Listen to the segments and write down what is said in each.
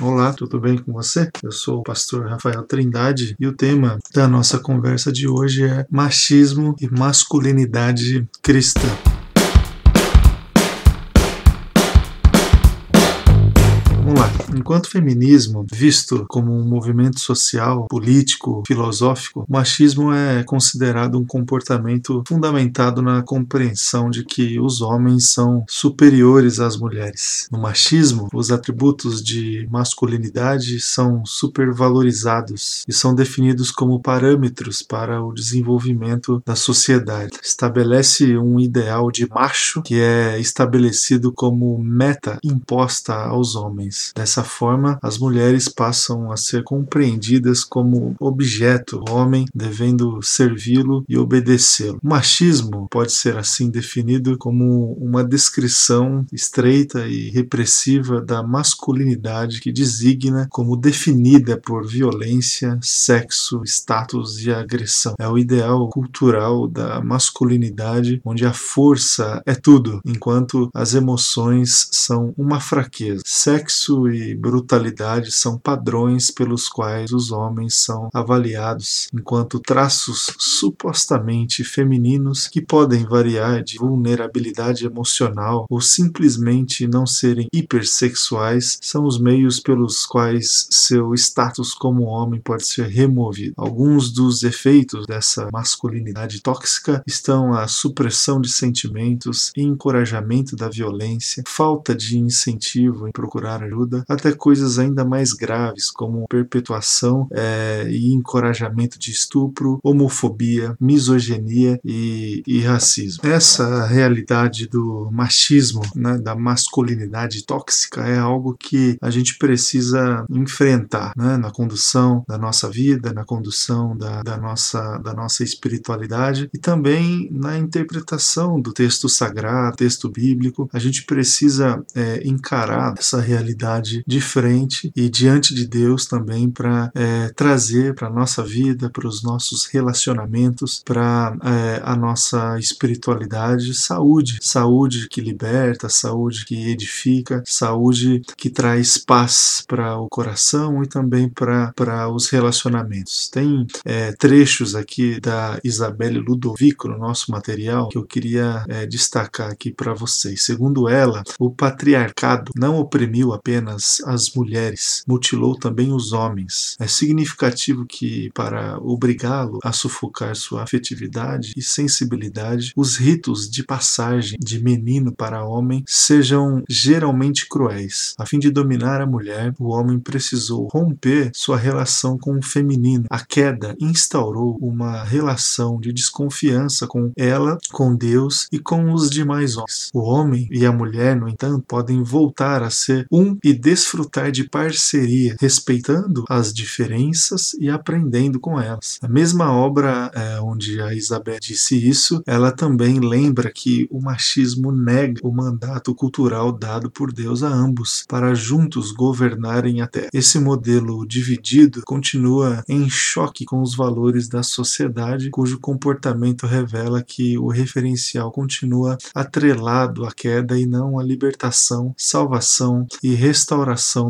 Olá, tudo bem com você? Eu sou o pastor Rafael Trindade e o tema da nossa conversa de hoje é machismo e masculinidade cristã. Enquanto feminismo, visto como um movimento social, político, filosófico, o machismo é considerado um comportamento fundamentado na compreensão de que os homens são superiores às mulheres. No machismo, os atributos de masculinidade são supervalorizados e são definidos como parâmetros para o desenvolvimento da sociedade. Estabelece um ideal de macho que é estabelecido como meta imposta aos homens. Dessa forma, as mulheres passam a ser compreendidas como objeto, homem devendo servi-lo e obedecê-lo. O machismo pode ser assim definido como uma descrição estreita e repressiva da masculinidade que designa como definida por violência, sexo, status e agressão. É o ideal cultural da masculinidade onde a força é tudo, enquanto as emoções são uma fraqueza. Sexo e brutalidade são padrões pelos quais os homens são avaliados, enquanto traços supostamente femininos que podem variar de vulnerabilidade emocional ou simplesmente não serem hipersexuais são os meios pelos quais seu status como homem pode ser removido. Alguns dos efeitos dessa masculinidade tóxica estão a supressão de sentimentos, encorajamento da violência, falta de incentivo em procurar ajuda, até coisas ainda mais graves, como perpetuação é, e encorajamento de estupro, homofobia, misoginia e, e racismo. Essa realidade do machismo, né, da masculinidade tóxica, é algo que a gente precisa enfrentar né, na condução da nossa vida, na condução da, da, nossa, da nossa espiritualidade e também na interpretação do texto sagrado, texto bíblico. A gente precisa é, encarar essa realidade de frente e diante de Deus também para é, trazer para a nossa vida, para os nossos relacionamentos, para é, a nossa espiritualidade, saúde. Saúde que liberta, saúde que edifica, saúde que traz paz para o coração e também para os relacionamentos. Tem é, trechos aqui da Isabelle Ludovico no nosso material que eu queria é, destacar aqui para vocês. Segundo ela, o patriarcado não oprimiu apenas as mulheres, mutilou também os homens. É significativo que, para obrigá-lo a sufocar sua afetividade e sensibilidade, os ritos de passagem de menino para homem sejam geralmente cruéis. A fim de dominar a mulher, o homem precisou romper sua relação com o feminino. A queda instaurou uma relação de desconfiança com ela, com Deus e com os demais homens. O homem e a mulher, no entanto, podem voltar a ser um e desfrutar de parceria, respeitando as diferenças e aprendendo com elas. A mesma obra é, onde a Isabel disse isso, ela também lembra que o machismo nega o mandato cultural dado por Deus a ambos para juntos governarem a terra. Esse modelo dividido continua em choque com os valores da sociedade, cujo comportamento revela que o referencial continua atrelado à queda e não à libertação, salvação e restauração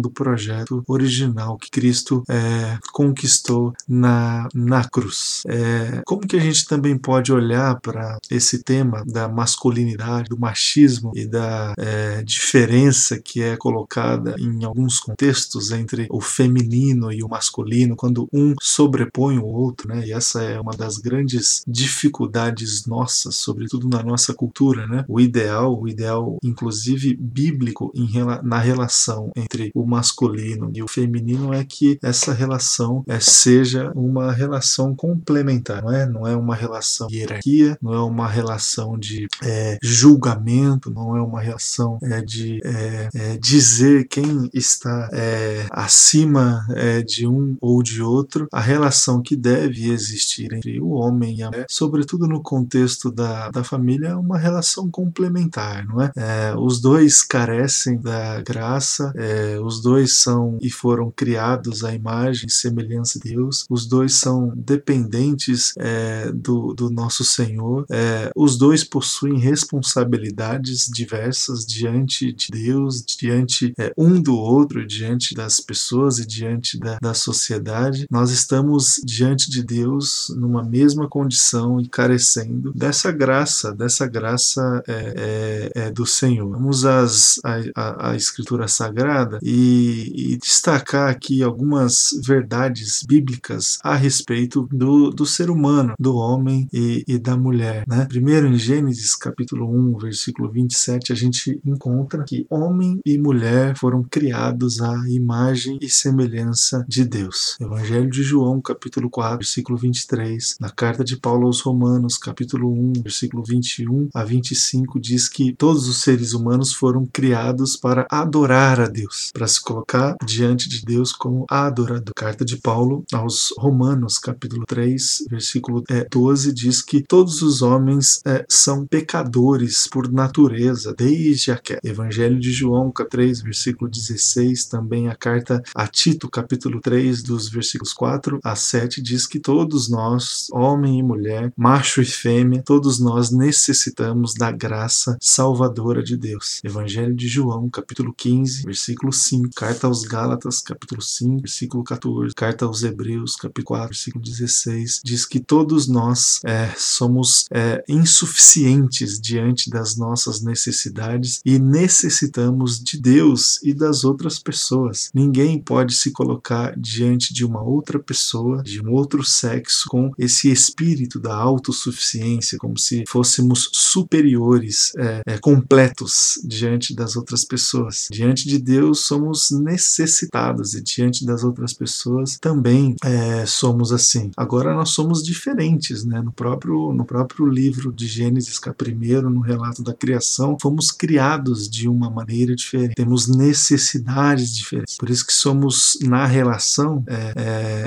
do projeto original que Cristo é, conquistou na, na cruz. É, como que a gente também pode olhar para esse tema da masculinidade, do machismo e da é, diferença que é colocada em alguns contextos entre o feminino e o masculino, quando um sobrepõe o outro, né? E essa é uma das grandes dificuldades nossas, sobretudo na nossa cultura, né? O ideal, o ideal inclusive bíblico em, na relação entre o masculino e o feminino é que essa relação é, seja uma relação complementar, não é? Não é uma relação de hierarquia, não é uma relação de é, julgamento, não é uma relação é, de é, é, dizer quem está é, acima de um ou de outro. A relação que deve existir entre o homem e a mulher, sobretudo no contexto da, da família, é uma relação complementar, não é? os dois carecem da graça é, os dois são e foram criados à imagem e semelhança de Deus, os dois são dependentes é, do, do nosso Senhor, é, os dois possuem responsabilidades diversas diante de Deus, diante é, um do outro, diante das pessoas e diante da, da sociedade. Nós estamos diante de Deus numa mesma condição e carecendo dessa graça, dessa graça é, é, do Senhor. Vamos às, a, a Escritura Sagrada e, e, destacar aqui algumas verdades bíblicas a respeito do, do ser humano, do homem e, e da mulher. Né? Primeiro, em Gênesis capítulo 1, versículo 27, a gente encontra que homem e mulher foram criados à imagem e semelhança de Deus. Evangelho de João, capítulo 4, versículo 23, na carta de Paulo aos Romanos, capítulo 1, versículo 21 a 25, diz que todos os seres humanos foram criados para adorar a Deus, para se colocar diante de Deus como adorador. Carta de Paulo aos Romanos, capítulo 3, versículo 12, é, diz que todos os homens é, são pecadores por natureza, desde a queda. Evangelho de João, 3, versículo 16, também a carta a Tito, capítulo 3, dos versículos 4 a 7, diz que todos nós, homem e mulher, macho e fêmea, todos nós necessitamos da graça salvadora de Deus. Evangelho de João, capítulo 15, versículo 5, carta aos Gálatas, capítulo 5, versículo 14, carta aos Hebreus, capítulo 4, versículo 16, diz que todos nós é, somos é, insuficientes diante das nossas necessidades e necessitamos de Deus e das outras pessoas. Ninguém pode se colocar diante de uma outra pessoa, de um outro sexo, com esse espírito da autossuficiência, como se fôssemos superiores, é, é, completos diante das outras pessoas. Diante de Deus somos necessitados e diante das outras pessoas também é, somos assim. Agora nós somos diferentes, né? No próprio no próprio livro de Gênesis, primeiro no relato da criação, fomos criados de uma maneira diferente. Temos necessidades diferentes. Por isso que somos na relação é,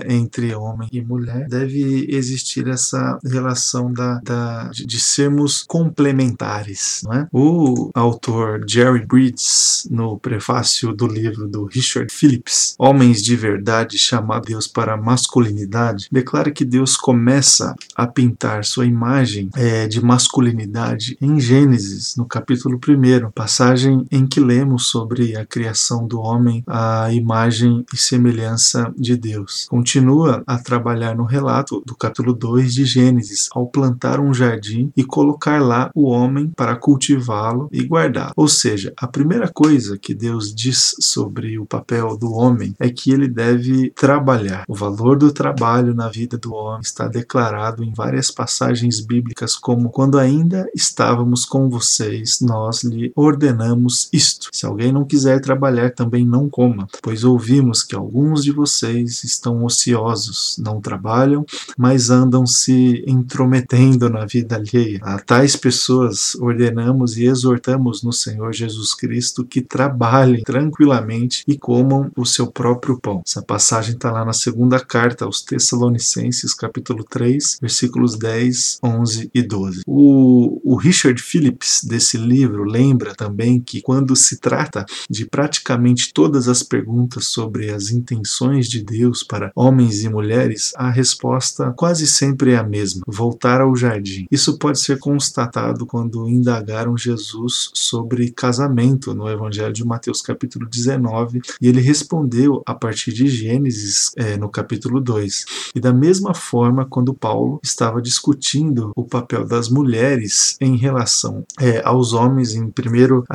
é, entre homem e mulher deve existir essa relação da, da de, de sermos complementares. Não é? O autor Jerry Bridges, no prefácio do livro do Richard Phillips, Homens de Verdade chamar Deus para a masculinidade, declara que Deus começa a pintar sua imagem é, de masculinidade em Gênesis, no capítulo 1, passagem em que lemos sobre a criação do homem à imagem e semelhança de Deus. Continua a trabalhar no relato do capítulo 2 de Gênesis, ao plantar um jardim e colocar lá o homem para cultivá-lo e guardá-lo. Ou seja, a primeira coisa que Deus diz sobre o papel do homem é que ele deve trabalhar. O valor do trabalho na vida do homem está declarado em várias passagens bíblicas, como quando ainda estávamos com vocês, nós lhe ordenamos isto. Se alguém não quiser trabalhar, também não coma, pois ouvimos que alguns de vocês estão ociosos, não trabalham, mas andam se intrometendo na vida alheia. A tais pessoas ordenamos e exortamos no Senhor Jesus Cristo que trabalhem tranquilamente e comam o seu próprio pão. Essa passagem está lá na segunda carta aos Tessalonicenses, capítulo 3, versículos 10, 11 e 12. O, o Richard Phillips, desse livro, lembra também que quando se trata de praticamente todas as perguntas sobre as intenções de Deus para homens e mulheres, a resposta quase sempre é a mesma: voltar ao jardim. Isso pode ser constatado quando indagaram Jesus sobre casamento no Evangelho de Mateus, capítulo 19, e ele respondeu a partir de Gênesis, é, no capítulo 2. E da mesma forma, quando Paulo estava discutindo o papel das mulheres em relação é, aos homens, em 1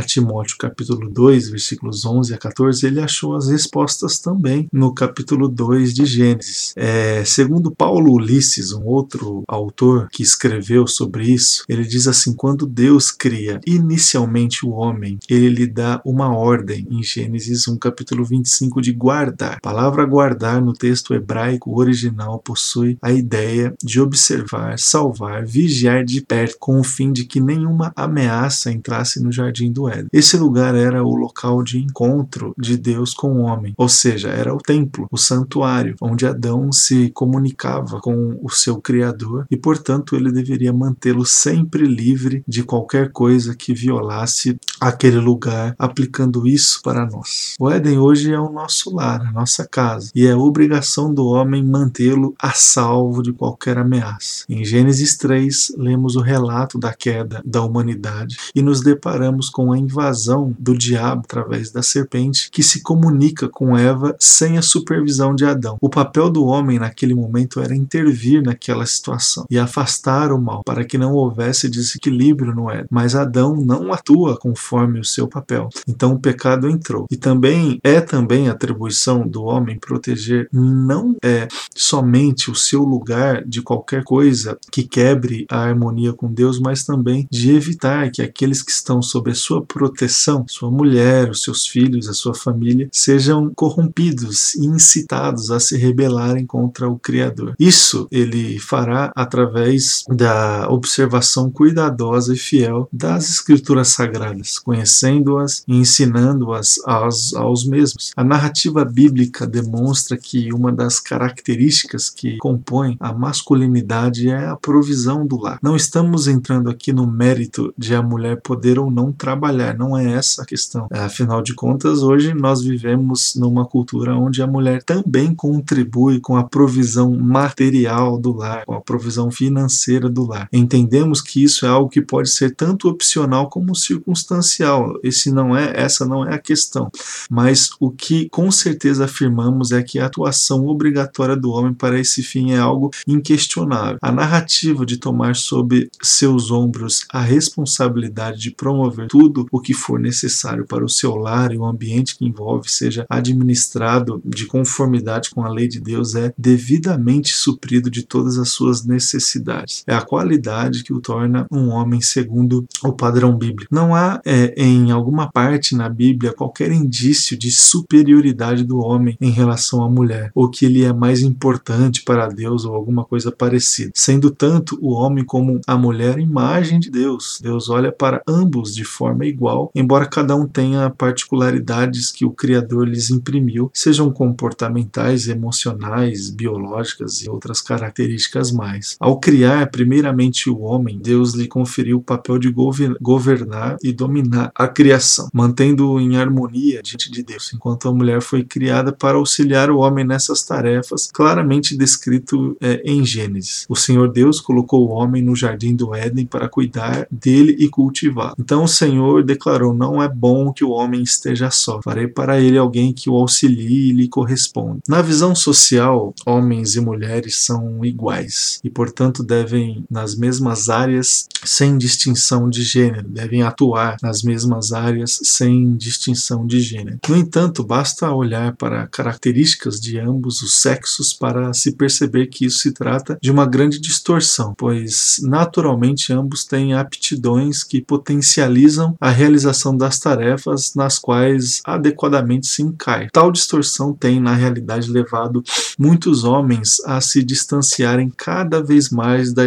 Timóteo, capítulo 2, versículos 11 a 14, ele achou as respostas também no capítulo 2 de Gênesis. É, segundo Paulo Ulisses, um outro autor que escreveu sobre isso, ele diz assim: quando Deus cria inicialmente o homem, ele lhe dá uma ordem, em Gênesis 1, capítulo 25, de guardar. A palavra guardar no texto hebraico original possui a ideia de observar, salvar, vigiar de perto, com o fim de que nenhuma ameaça entrasse no jardim do Éden. Esse lugar era o local de encontro de Deus com o homem, ou seja, era o templo, o santuário, onde Adão se comunicava com o seu Criador e, portanto, ele deveria mantê-lo sempre livre de qualquer coisa que violasse aquele lugar, aplicando isso para para nós. O Éden hoje é o nosso lar, a nossa casa, e é obrigação do homem mantê-lo a salvo de qualquer ameaça. Em Gênesis 3, lemos o relato da queda da humanidade e nos deparamos com a invasão do diabo através da serpente que se comunica com Eva sem a supervisão de Adão. O papel do homem naquele momento era intervir naquela situação e afastar o mal para que não houvesse desequilíbrio no Éden. Mas Adão não atua conforme o seu papel. Então o pecado E também é também atribuição do homem proteger não é somente o seu lugar de qualquer coisa que quebre a harmonia com Deus, mas também de evitar que aqueles que estão sob a sua proteção, sua mulher, os seus filhos, a sua família, sejam corrompidos e incitados a se rebelarem contra o Criador. Isso ele fará através da observação cuidadosa e fiel das Escrituras Sagradas, conhecendo-as e ensinando-as aos, aos mesmos. A narrativa bíblica demonstra que uma das características que compõem a masculinidade é a provisão do lar. Não estamos entrando aqui no mérito de a mulher poder ou não trabalhar, não é essa a questão. Afinal de contas, hoje nós vivemos numa cultura onde a mulher também contribui com a provisão material do lar, com a provisão financeira do lar. Entendemos que isso é algo que pode ser tanto opcional como circunstancial. Esse não é, essa não é a questão. Mas o que com certeza afirmamos é que a atuação obrigatória do homem para esse fim é algo inquestionável. A narrativa de tomar sob seus ombros a responsabilidade de promover tudo o que for necessário para o seu lar e o ambiente que envolve seja administrado de conformidade com a lei de Deus é devidamente suprido de todas as suas necessidades. É a qualidade que o torna um homem segundo o padrão bíblico. Não há é, em alguma parte na Bíblia qualquer indício de superioridade do homem em relação à mulher, ou que ele é mais importante para Deus ou alguma coisa parecida. Sendo tanto o homem como a mulher imagem de Deus. Deus olha para ambos de forma igual, embora cada um tenha particularidades que o Criador lhes imprimiu, sejam comportamentais, emocionais, biológicas e outras características mais. Ao criar primeiramente o homem, Deus lhe conferiu o papel de governar e dominar a criação, mantendo-o em harmonia diante de Deus, enquanto a mulher foi criada para auxiliar o homem nessas tarefas, claramente descrito é, em Gênesis. O Senhor Deus colocou o homem no jardim do Éden para cuidar dele e cultivá-lo. Então o Senhor declarou: Não é bom que o homem esteja só, farei para ele alguém que o auxilie e lhe corresponda. Na visão social, homens e mulheres são iguais e, portanto, devem, nas mesmas áreas, sem distinção de gênero, devem atuar nas mesmas áreas sem distinção de gênero. No entanto, basta olhar para características de ambos os sexos para se perceber que isso se trata de uma grande distorção, pois naturalmente ambos têm aptidões que potencializam a realização das tarefas nas quais adequadamente se encaixa. Tal distorção tem, na realidade, levado muitos homens a se distanciarem cada vez mais da,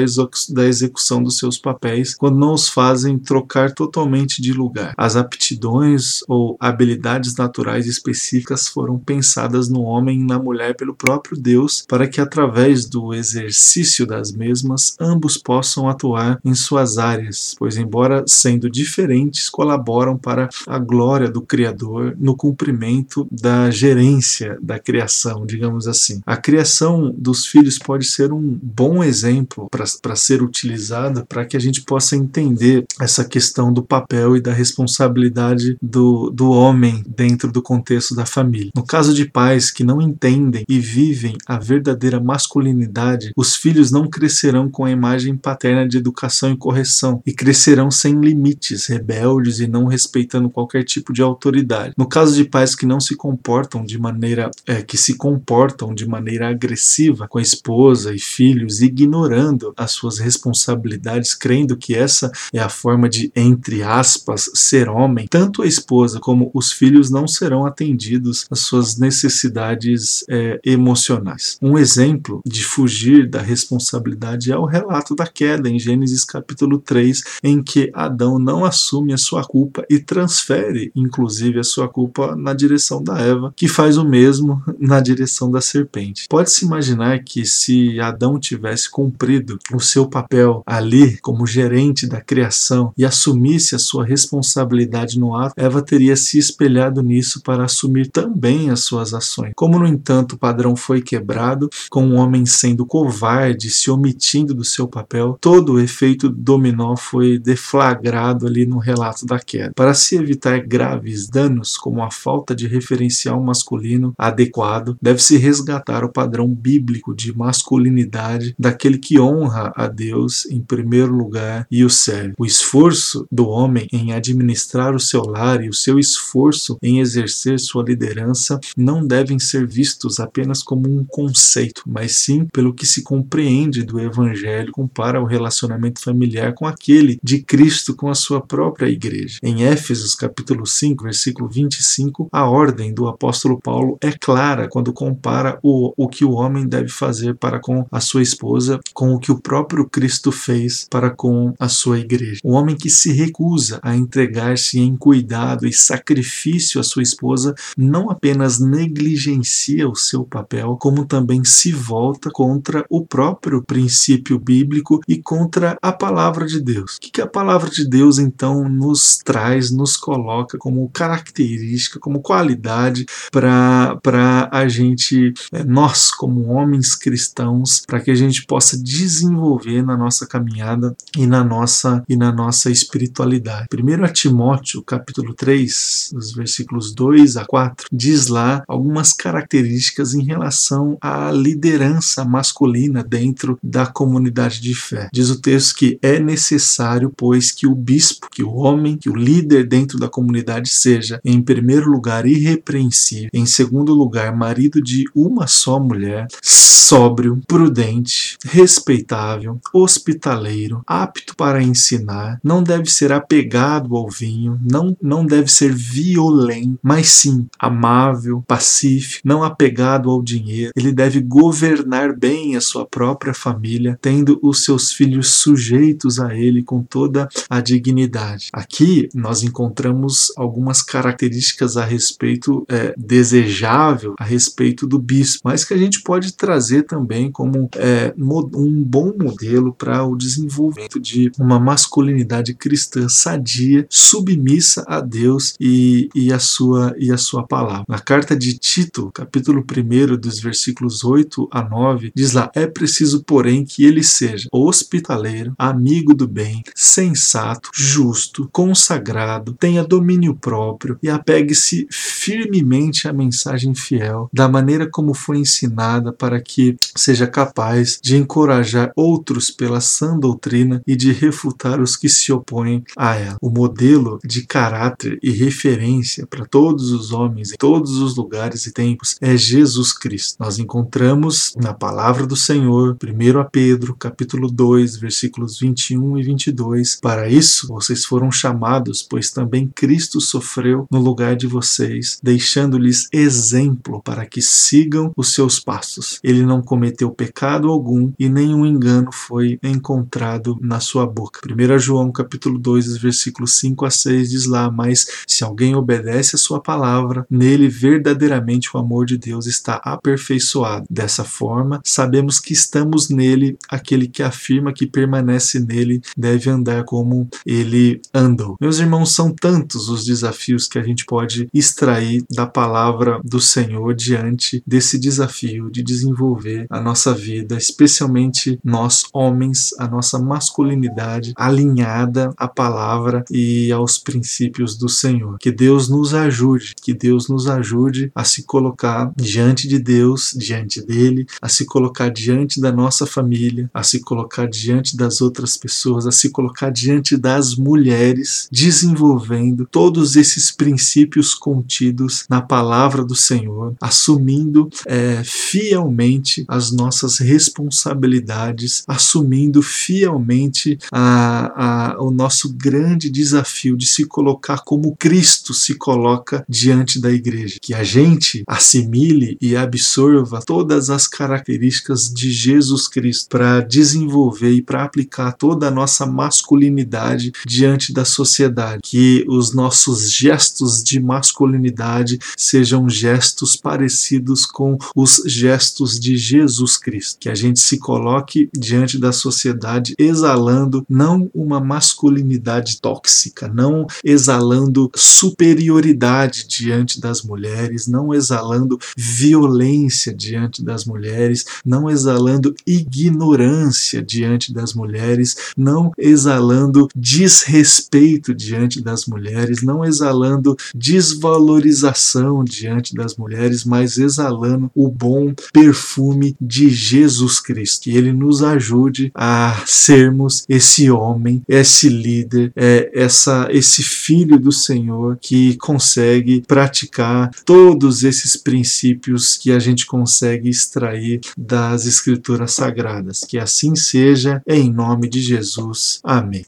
da execução dos seus papéis quando não os fazem trocar totalmente de lugar. As aptidões ou habilidades naturais específicas foram pensadas no homem e na mulher pelo próprio Deus para que, através do exercício das mesmas, ambos possam atuar em suas áreas, pois, embora sendo diferentes, colaboram para a glória do Criador no cumprimento da gerência da criação, digamos assim. A criação dos filhos pode ser um bom exemplo para ser utilizada para que a gente possa entender essa questão do papel e da responsabilidade do, do homem dentro do contexto da família. No caso de pais que não entendem e vivem a verdadeira masculinidade, os filhos não crescerão com a imagem paterna de educação e correção e crescerão sem limites, rebeldes e não respeitando qualquer tipo de autoridade. No caso de pais que não se comportam de maneira é, que se comportam de maneira agressiva com a esposa e filhos, ignorando as suas responsabilidades, crendo que essa é a forma de entre aspas ser homem, tanto a esposa como os filhos não serão atendidos às suas necessidades é, emocionais. Um exemplo de fugir da responsabilidade é o relato da queda em Gênesis capítulo 3, em que Adão não assume a sua culpa e transfere, inclusive, a sua culpa na direção da Eva, que faz o mesmo na direção da serpente. Pode-se imaginar que se Adão tivesse cumprido o seu papel ali como gerente da criação e assumisse a sua responsabilidade no ato, Eva teria se se espelhado nisso para assumir também as suas ações. Como, no entanto, o padrão foi quebrado, com o homem sendo covarde, se omitindo do seu papel, todo o efeito dominó foi deflagrado ali no relato da queda. Para se evitar graves danos, como a falta de referencial masculino adequado, deve-se resgatar o padrão bíblico de masculinidade daquele que honra a Deus em primeiro lugar e o serve. O esforço do homem em administrar o seu lar e o seu esforço em exercer sua liderança não devem ser vistos apenas como um conceito, mas sim pelo que se compreende do evangelho compara o relacionamento familiar com aquele de Cristo com a sua própria igreja. Em Éfesos capítulo 5, versículo 25, a ordem do apóstolo Paulo é clara quando compara o, o que o homem deve fazer para com a sua esposa com o que o próprio Cristo fez para com a sua igreja. O homem que se recusa a entregar-se em cuidado e sacrifício à sua esposa não apenas negligencia o seu papel, como também se volta contra o próprio princípio bíblico e contra a palavra de Deus. O que a palavra de Deus então nos traz, nos coloca como característica, como qualidade para a gente, é, nós como homens cristãos, para que a gente possa desenvolver na nossa caminhada e na nossa e na nossa espiritualidade. Primeiro a Timóteo, capítulo 3, os versículos 2 a 4, diz lá algumas características em relação à liderança masculina dentro da comunidade de fé. Diz o texto que é necessário, pois, que o bispo, que o homem, que o líder dentro da comunidade seja, em primeiro lugar, irrepreensível, em segundo lugar, marido de uma só mulher, sóbrio, prudente, respeitável, hospitaleiro, apto para ensinar, não deve ser apegado ao vinho, não, não deve ser violento, mas sim amável, pacífico, não apegado ao dinheiro. Ele deve governar bem a sua própria família, tendo os seus filhos sujeitos a ele com toda a dignidade. Aqui nós encontramos algumas características a respeito é, desejável a respeito do bispo, mas que a gente pode trazer também como é, um bom modelo para o desenvolvimento de uma masculinidade cristã sadia, submissa a Deus e, e, a, sua, e a sua palavra. Na carta de Tito, capítulo 1, dos versículos 8 a 9, diz lá: É preciso, porém, que ele seja hospitaleiro, amigo do bem, sensato, justo, consagrado, tenha domínio próprio e apegue-se firmemente à mensagem fiel, da maneira como foi ensinada, para que seja capaz de encorajar outros pela sã doutrina e de refutar os que se opõem a ela. O modelo de caráter e referência para todos os homens em todos os lugares e tempos é Jesus Cristo. Nós encontramos na palavra do Senhor, 1 a Pedro, capítulo 2, versículos 21 e 22. Para isso vocês foram chamados, pois também Cristo sofreu no lugar de vocês, deixando-lhes exemplo para que sigam os seus passos. Ele não cometeu pecado algum e nenhum engano foi encontrado na sua boca. 1 João capítulo 2, versículos 5 a 6 diz lá: "Mas se alguém obedece a sua palavra, nele verdadeiramente o amor de Deus está aperfeiçoado. Dessa forma, sabemos que estamos nele, aquele que afirma que permanece nele deve andar como ele andou." Meus irmãos, são tantos os desafios que a gente pode extrair da palavra do Senhor diante desse desafio de desenvolver a nossa vida, especialmente nós homens, a nossa masculinidade alinhada à palavra e aos princípios do Senhor. Que Deus nos ajude, que Deus nos ajude a se colocar diante de Deus, diante dele, a se colocar diante da nossa família, a se colocar diante das outras pessoas, a se colocar diante das mulheres, desenvolvendo todos esses princípios contidos na palavra do Senhor, assumindo é, fielmente as nossas responsabilidades, assumindo fielmente a, a, o nosso grande desafio de se colocar como Cristo se coloca diante da igreja. Que a gente assimile e absorva todas as características de Jesus Cristo para desenvolver e para aplicar toda a nossa masculinidade diante da sociedade. Que os nossos gestos de masculinidade sejam gestos parecidos com os gestos de Jesus Cristo. Que a gente se coloque diante da sociedade exalando não uma masculinidade tóxica, não exalando superioridade diante das mulheres, não exalando violência diante das mulheres, não exalando ignorância diante das mulheres, não exalando desrespeito diante das mulheres, não exalando desvalorização diante das mulheres, mas exalando o bom perfume de Jesus Cristo. Que ele nos ajude a sermos esse homem, esse líder, é, essa, esse filho do Senhor que consegue praticar todos esses princípios que a gente consegue extrair das Escrituras Sagradas. Que assim seja, em nome de Jesus. Amém.